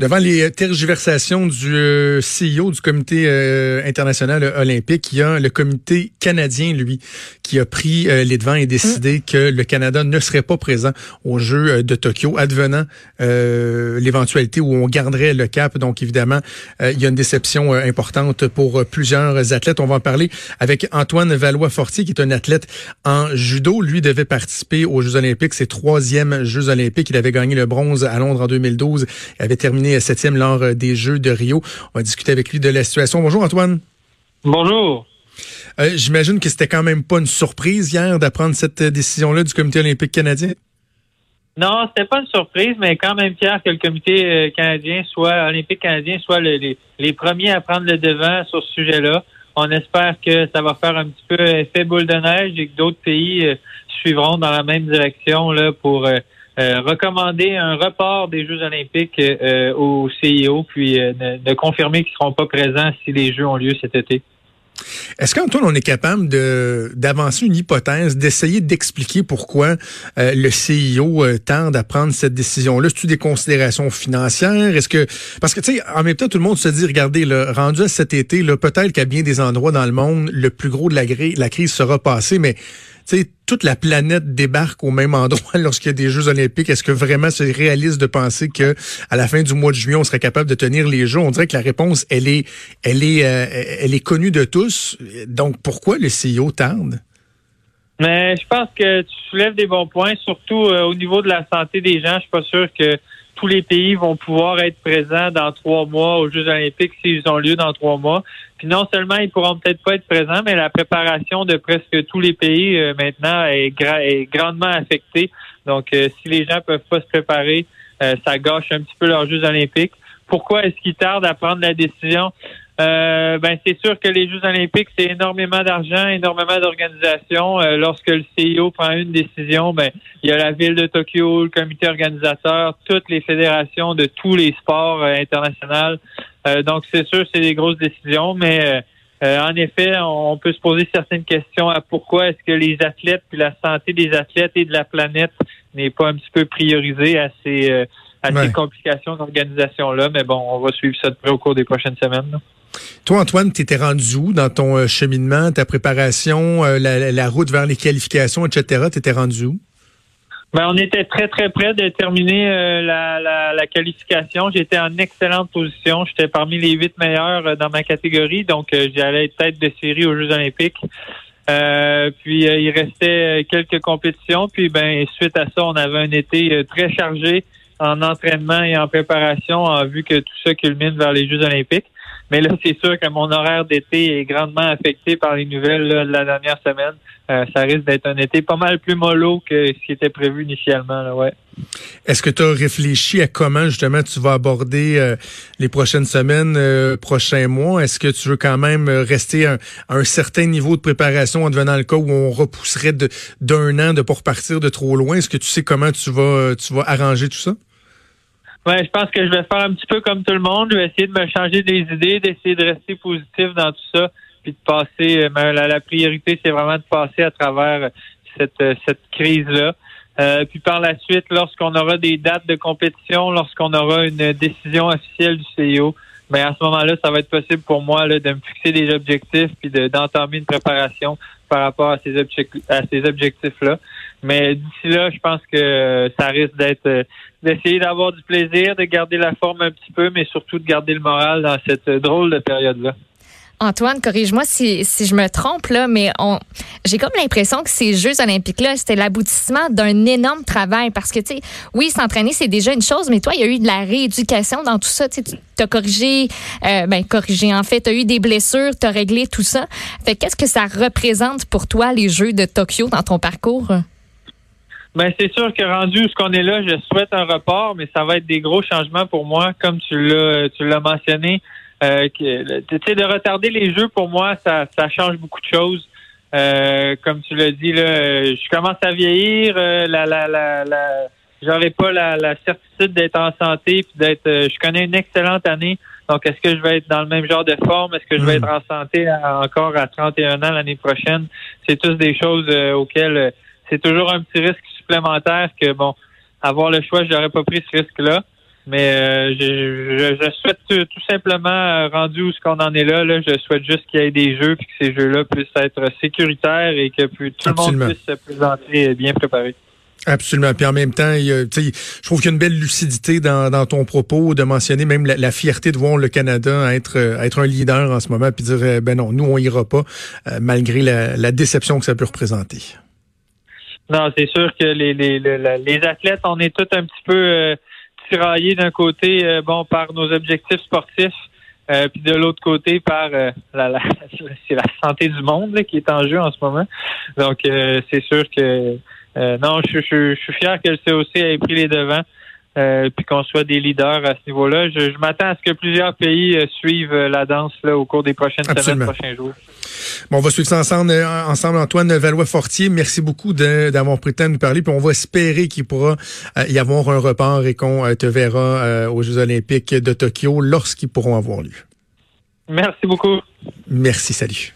Devant les tergiversations du euh, CEO du Comité euh, international olympique, il y a le Comité canadien, lui, qui a pris euh, les devants et décidé mm. que le Canada ne serait pas présent aux Jeux de Tokyo, advenant l'éventualité où on garderait le cap. Donc, évidemment, il y a une déception importante pour plusieurs athlètes. On va en parler avec Antoine Valois-Fortier, qui est un athlète en judo. Lui devait participer aux Jeux olympiques, ses troisièmes Jeux olympiques. Il avait gagné le bronze à Londres en 2012. Il avait terminé septième lors euh, des Jeux de Rio. On va discuter avec lui de la situation. Bonjour Antoine. Bonjour. Euh, j'imagine que c'était quand même pas une surprise hier d'apprendre cette euh, décision-là du Comité olympique canadien? Non, c'était pas une surprise, mais quand même fier que le Comité canadien soit olympique canadien soit les, premiers à prendre le devant sur ce sujet-là. On espère que ça va faire un petit peu effet boule de neige et que d'autres pays suivront dans la même direction là pour euh, recommander un report des Jeux olympiques euh, au CIO, puis euh, de, confirmer qu'ils ne seront pas présents si les Jeux ont lieu cet été. Est-ce qu'Antoine, on est capable de d'avancer une hypothèse, d'essayer d'expliquer pourquoi le CIO tente à prendre cette décision-là? Est-ce des considérations financières? Est-ce que parce que tu sais, en même temps, tout le monde se dit, regardez, rendu à cet été, peut-être qu'à bien des endroits dans le monde, le plus gros de la crise sera passé, mais toute la planète débarque au même endroit lorsqu'il y a des Jeux olympiques. Est-ce que vraiment c'est réaliste de penser que à la fin du mois de juillet, on serait capable de tenir les Jeux? On dirait que la réponse, elle est, elle est, euh, elle est connue de tous. Donc, pourquoi le CEO tarde? Mais je pense que tu soulèves des bons points, surtout euh, au niveau de la santé des gens. Je suis pas sûr que tous les pays vont pouvoir être présents dans trois mois aux Jeux olympiques s'ils ont lieu dans trois mois. Puis non seulement ils pourront peut-être pas être présents, mais la préparation de presque tous les pays euh, maintenant est, grandement affectée. Donc, euh, si les gens peuvent pas se préparer, euh, ça gâche un petit peu leurs Jeux olympiques. Pourquoi est-ce qu'ils tardent à prendre la décision? Euh, ben c'est sûr que les Jeux olympiques, c'est énormément d'argent, énormément d'organisation. Euh, lorsque le CIO prend une décision, ben il y a la ville de Tokyo, le comité organisateur, toutes les fédérations de tous les sports euh, internationaux. donc c'est sûr, c'est des grosses décisions, mais en effet, on peut se poser certaines questions à pourquoi est-ce que les athlètes puis la santé des athlètes et de la planète n'est pas un petit peu priorisée à ces à ces complications d'organisation-là. Mais bon, on va suivre ça de près au cours des prochaines semaines. Toi, Antoine, tu étais rendu où dans ton euh, cheminement, ta préparation, euh, la, route vers les qualifications, etc.? Tu étais rendu où? Ben, on était très, très près de terminer euh, la, qualification. J'étais en excellente position. J'étais parmi les huit meilleurs dans ma catégorie, donc j'allais être tête de série aux Jeux olympiques. puis il restait quelques compétitions. Puis ben suite à ça, on avait un été très chargé en entraînement et en préparation en vue que tout ça culmine vers les Jeux olympiques. Mais là, c'est sûr que mon horaire d'été est grandement affecté par les nouvelles de la dernière semaine. Euh, ça risque d'être un été pas mal plus mollo que ce qui était prévu initialement. Là, ouais. Est-ce que tu as réfléchi à comment justement tu vas aborder euh, les prochaines semaines, euh, prochains mois? Est-ce que tu veux quand même rester à un, certain niveau de préparation en devenant le cas où on repousserait d'un an de pas repartir de trop loin? Est-ce que tu sais comment tu vas tu vas arranger tout ça? Ouais, je pense que je vais faire un petit peu comme tout le monde. Je vais essayer de me changer des idées, d'essayer de rester positif dans tout ça, puis de passer. Euh, la, priorité, c'est vraiment de passer à travers cette, euh, cette crise-là. Euh, puis par la suite, lorsqu'on aura des dates de compétition, lorsqu'on aura une décision officielle du CIO, mais ben, à ce moment-là, ça va être possible pour moi là, de me fixer des objectifs puis d'entamer une préparation par rapport à ces objectifs-là. Mais d'ici là, je pense que ça risque d'être euh, d'essayer d'avoir du plaisir, de garder la forme un petit peu, mais surtout de garder le moral dans cette drôle de période-là. Antoine, corrige-moi si, si je me trompe, là, mais on, j'ai comme l'impression que ces Jeux olympiques-là, c'était l'aboutissement d'un énorme travail parce que, tu sais, oui, s'entraîner, c'est déjà une chose, mais toi, il y a eu de la rééducation dans tout ça. Tu as corrigé, euh, ben, corrigé, en fait, tu as eu des blessures, tu as réglé tout ça. Fait qu'est-ce que ça représente pour toi, les Jeux de Tokyo, dans ton parcours? Ben, c'est sûr que rendu où ce qu'on est là, je souhaite un report, mais ça va être des gros changements pour moi, comme tu l'as, tu l'as mentionné. Euh, de retarder les jeux, pour moi, ça, ça change beaucoup de choses. Euh, comme tu l'as dit, là, je commence à vieillir. Euh, la, la, la, la j'aurai pas la, la certitude d'être en santé puis d'être. Euh, je connais une excellente année. Donc, est-ce que je vais être dans le même genre de forme? Est-ce que je vais hmm. être en santé encore à 31 ans l'année prochaine? C'est tous des choses auxquelles c'est toujours un petit risque supplémentaire que bon, avoir le choix, j'aurais pas pris ce risque-là. Mais je, je, souhaite tout simplement, rendu où ce qu'on en est là, là, je souhaite juste qu'il y ait des jeux puis que ces jeux-là puissent être sécuritaires et que tout le monde puisse se présenter bien préparé. Absolument. Puis en même temps, je trouve qu'il y a une belle lucidité dans, dans ton propos de mentionner même la, fierté de voir le Canada être, être un leader en ce moment, puis dire eh, ben non, nous on ira pas euh, malgré la, la, déception que ça peut représenter. Non, c'est sûr que les, les, les, athlètes, on est tous un petit peu euh, tiraillés d'un côté, euh, bon, par nos objectifs sportifs. puis de l'autre côté par la, la c'est la santé du monde qui est en jeu en ce moment. Donc c'est sûr que euh, non, je, je, je, suis fier que le COC ait pris les devants. Euh, puis qu'on soit des leaders à ce niveau-là. Je, m'attends à ce que plusieurs pays euh, suivent la danse là, au cours des prochaines semaines, prochains jours. Bon, on va suivre ça ensemble, ensemble Antoine Valois-Fortier. Merci beaucoup d'avoir pris le temps de nous parler. Puis on va espérer qu'il pourra y avoir un report et qu'on te verra aux Jeux olympiques de Tokyo lorsqu'ils pourront avoir lieu. Merci beaucoup. Merci, salut.